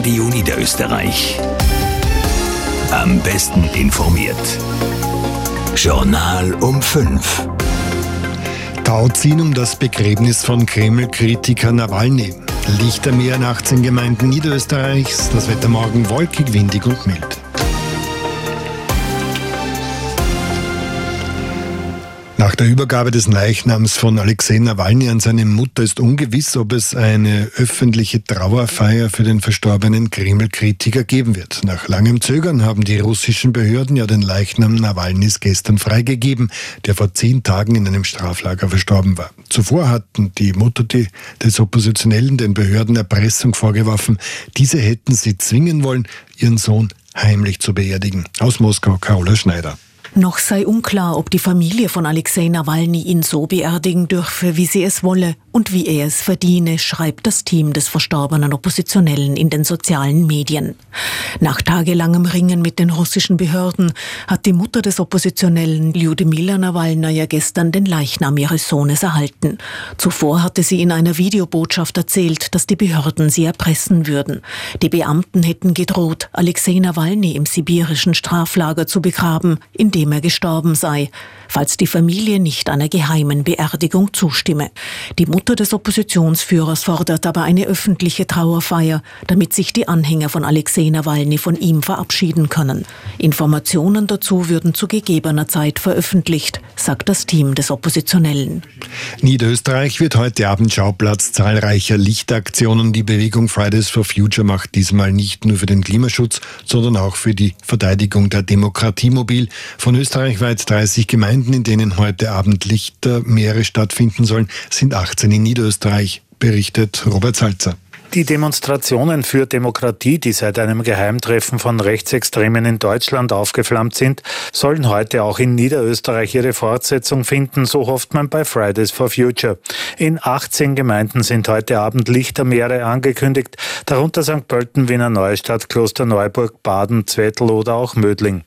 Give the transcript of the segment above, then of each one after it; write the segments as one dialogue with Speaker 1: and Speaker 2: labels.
Speaker 1: Radio Niederösterreich. Am besten informiert. Journal um 5.
Speaker 2: Tauziehen um das Begräbnis von Kreml-Kritiker Nawalny. Lichtermeer in 18 Gemeinden Niederösterreichs. Das Wetter morgen wolkig, windig und mild. Nach der Übergabe des Leichnams von Alexei Nawalny an seine Mutter ist ungewiss, ob es eine öffentliche Trauerfeier für den verstorbenen Kreml-Kritiker geben wird. Nach langem Zögern haben die russischen Behörden ja den Leichnam Nawalnys gestern freigegeben, der vor zehn Tagen in einem Straflager verstorben war. Zuvor hatten die Mutter des Oppositionellen den Behörden Erpressung vorgeworfen. Diese hätten sie zwingen wollen, ihren Sohn heimlich zu beerdigen. Aus Moskau, Carola Schneider.
Speaker 3: Noch sei unklar, ob die Familie von Alexei Nawalny ihn so beerdigen dürfe, wie sie es wolle und wie er es verdiene, schreibt das Team des verstorbenen Oppositionellen in den sozialen Medien. Nach tagelangem Ringen mit den russischen Behörden hat die Mutter des Oppositionellen Lyudmila Nawalnaja gestern den Leichnam ihres Sohnes erhalten. Zuvor hatte sie in einer Videobotschaft erzählt, dass die Behörden sie erpressen würden. Die Beamten hätten gedroht, Alexei Nawalny im sibirischen Straflager zu begraben, in dem er gestorben sei, falls die Familie nicht einer geheimen Beerdigung zustimme. Die Mutter des Oppositionsführers fordert aber eine öffentliche Trauerfeier, damit sich die Anhänger von Alexei Nawalny von ihm verabschieden können. Informationen dazu würden zu gegebener Zeit veröffentlicht, sagt das Team des Oppositionellen.
Speaker 2: Niederösterreich wird heute Abend Schauplatz zahlreicher Lichtaktionen. Die Bewegung Fridays for Future macht diesmal nicht nur für den Klimaschutz, sondern auch für die Verteidigung der Demokratie mobil. Von österreichweit 30 Gemeinden, in denen heute Abend Lichtermeere stattfinden sollen, sind 18 in Niederösterreich, berichtet Robert Salzer.
Speaker 4: Die Demonstrationen für Demokratie, die seit einem Geheimtreffen von Rechtsextremen in Deutschland aufgeflammt sind, sollen heute auch in Niederösterreich ihre Fortsetzung finden, so hofft man bei Fridays for Future. In 18 Gemeinden sind heute Abend Lichtermeere angekündigt, darunter St. Pölten, Wiener Neustadt, Klosterneuburg, Baden, Zwettl oder auch Mödling.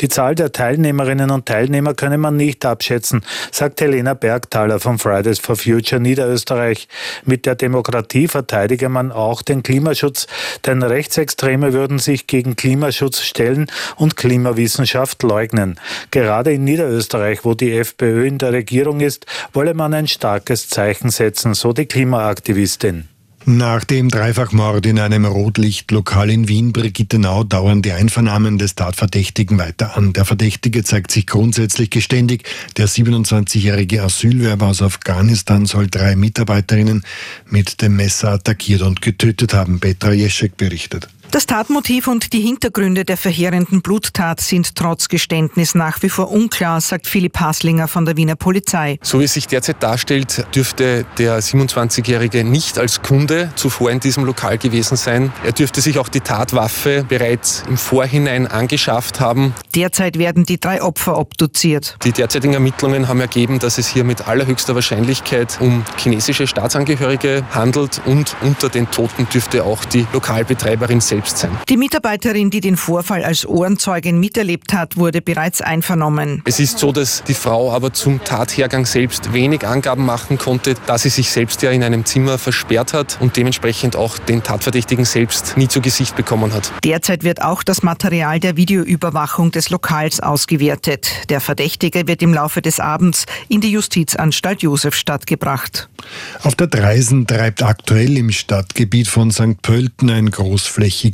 Speaker 4: Die Zahl der Teilnehmerinnen und Teilnehmer könne man nicht abschätzen, sagt Helena Bergthaler von Fridays for Future Niederösterreich. Mit der Demokratie verteidige man auch den Klimaschutz, denn Rechtsextreme würden sich gegen Klimaschutz stellen und Klimawissenschaft leugnen. Gerade in Niederösterreich, wo die FPÖ in der Regierung ist, wolle man ein starkes Zeichen setzen, so die Klimaaktivistin.
Speaker 2: Nach dem Dreifachmord in einem Rotlichtlokal in Wien-Brigittenau dauern die Einvernahmen des Tatverdächtigen weiter an. Der Verdächtige zeigt sich grundsätzlich geständig. Der 27-jährige Asylwerber aus Afghanistan soll drei Mitarbeiterinnen mit dem Messer attackiert und getötet haben. Petra Jeschek berichtet.
Speaker 5: Das Tatmotiv und die Hintergründe der verheerenden Bluttat sind trotz Geständnis nach wie vor unklar, sagt Philipp Haslinger von der Wiener Polizei.
Speaker 6: So wie es sich derzeit darstellt, dürfte der 27-Jährige nicht als Kunde zuvor in diesem Lokal gewesen sein. Er dürfte sich auch die Tatwaffe bereits im Vorhinein angeschafft haben.
Speaker 5: Derzeit werden die drei Opfer obduziert.
Speaker 6: Die derzeitigen Ermittlungen haben ergeben, dass es hier mit allerhöchster Wahrscheinlichkeit um chinesische Staatsangehörige handelt und unter den Toten dürfte auch die Lokalbetreiberin selbst selbst sein.
Speaker 5: Die Mitarbeiterin, die den Vorfall als Ohrenzeugin miterlebt hat, wurde bereits einvernommen.
Speaker 6: Es ist so, dass die Frau aber zum Tathergang selbst wenig Angaben machen konnte, da sie sich selbst ja in einem Zimmer versperrt hat und dementsprechend auch den Tatverdächtigen selbst nie zu Gesicht bekommen hat.
Speaker 5: Derzeit wird auch das Material der Videoüberwachung des Lokals ausgewertet. Der Verdächtige wird im Laufe des Abends in die Justizanstalt Josefstadt gebracht.
Speaker 2: Auf der Dreisen treibt aktuell im Stadtgebiet von St. Pölten ein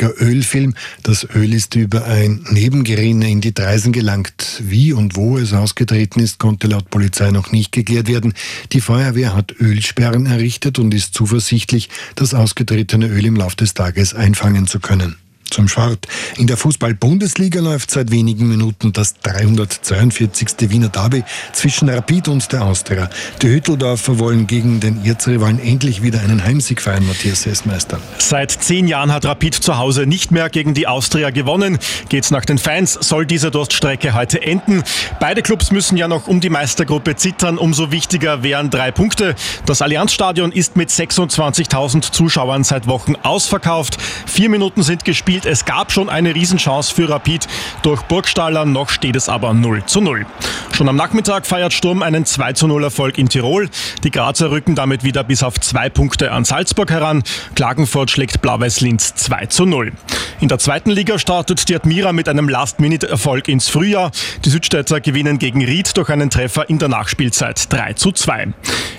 Speaker 2: großflächiger Ölfilm. Das Öl ist über ein Nebengerinne in die Dreisen gelangt. Wie und wo es ausgetreten ist, konnte laut Polizei noch nicht geklärt werden. Die Feuerwehr hat Ölsperren errichtet und ist zuversichtlich, das ausgetretene Öl im Laufe des Tages einfangen zu können zum Sport. In der Fußball-Bundesliga läuft seit wenigen Minuten das 342. Wiener Derby zwischen Rapid und der Austria. Die Hütteldorfer wollen gegen den Erzrivalen endlich wieder einen Heimsieg feiern, Matthias Sessmeister.
Speaker 7: Seit zehn Jahren hat Rapid zu Hause nicht mehr gegen die Austria gewonnen. Geht's nach den Fans, soll diese Durststrecke heute enden. Beide Clubs müssen ja noch um die Meistergruppe zittern. Umso wichtiger wären drei Punkte. Das Allianzstadion ist mit 26.000 Zuschauern seit Wochen ausverkauft. Vier Minuten sind gespielt gespielt. Es gab schon eine Riesenchance für Rapid durch Burgstaller, noch steht es aber 0 zu 0. Schon am Nachmittag feiert Sturm einen 2 zu 0 Erfolg in Tirol. Die Grazer rücken damit wieder bis auf zwei Punkte an Salzburg heran. Klagenfurt schlägt Blau-Weiß Linz 2 zu 0. In der zweiten Liga startet die Admira mit einem Last-Minute-Erfolg ins Frühjahr. Die Südstädter gewinnen gegen Ried durch einen Treffer in der Nachspielzeit 3 zu 2.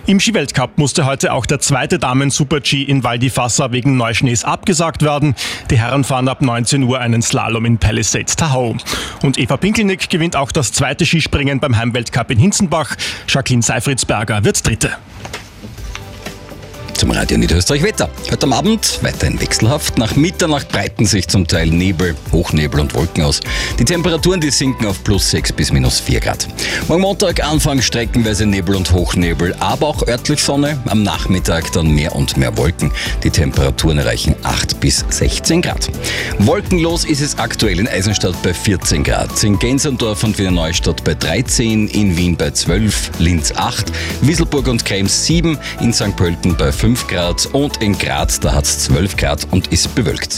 Speaker 7: Im Skiweltcup musste heute auch der zweite Damen-Super-G in Val di Fassa wegen Neuschnees abgesagt werden. Die Herren fahren ab 19 Uhr einen Slalom in Palisades Tahoe. Und Eva Pinkelnick gewinnt auch das zweite Skispringen beim Heimweltcup in Hinzenbach. Jacqueline Seifritzberger wird Dritte
Speaker 8: zum Radio Niederösterreich Wetter. Heute am Abend weiterhin wechselhaft. Nach Mitternacht breiten sich zum Teil Nebel, Hochnebel und Wolken aus. Die Temperaturen, die sinken auf plus 6 bis minus 4 Grad. Morgen Montag Anfang streckenweise Nebel und Hochnebel, aber auch örtlich Sonne. Am Nachmittag dann mehr und mehr Wolken. Die Temperaturen erreichen 8 bis 16 Grad. Wolkenlos ist es aktuell in Eisenstadt bei 14 Grad, in Gensendorf und Wiener Neustadt bei 13, in Wien bei 12, Linz 8, Wieselburg und Krems 7, in St. Pölten bei 5 5 Grad und in Graz, da hat es 12 Grad und ist bewölkt.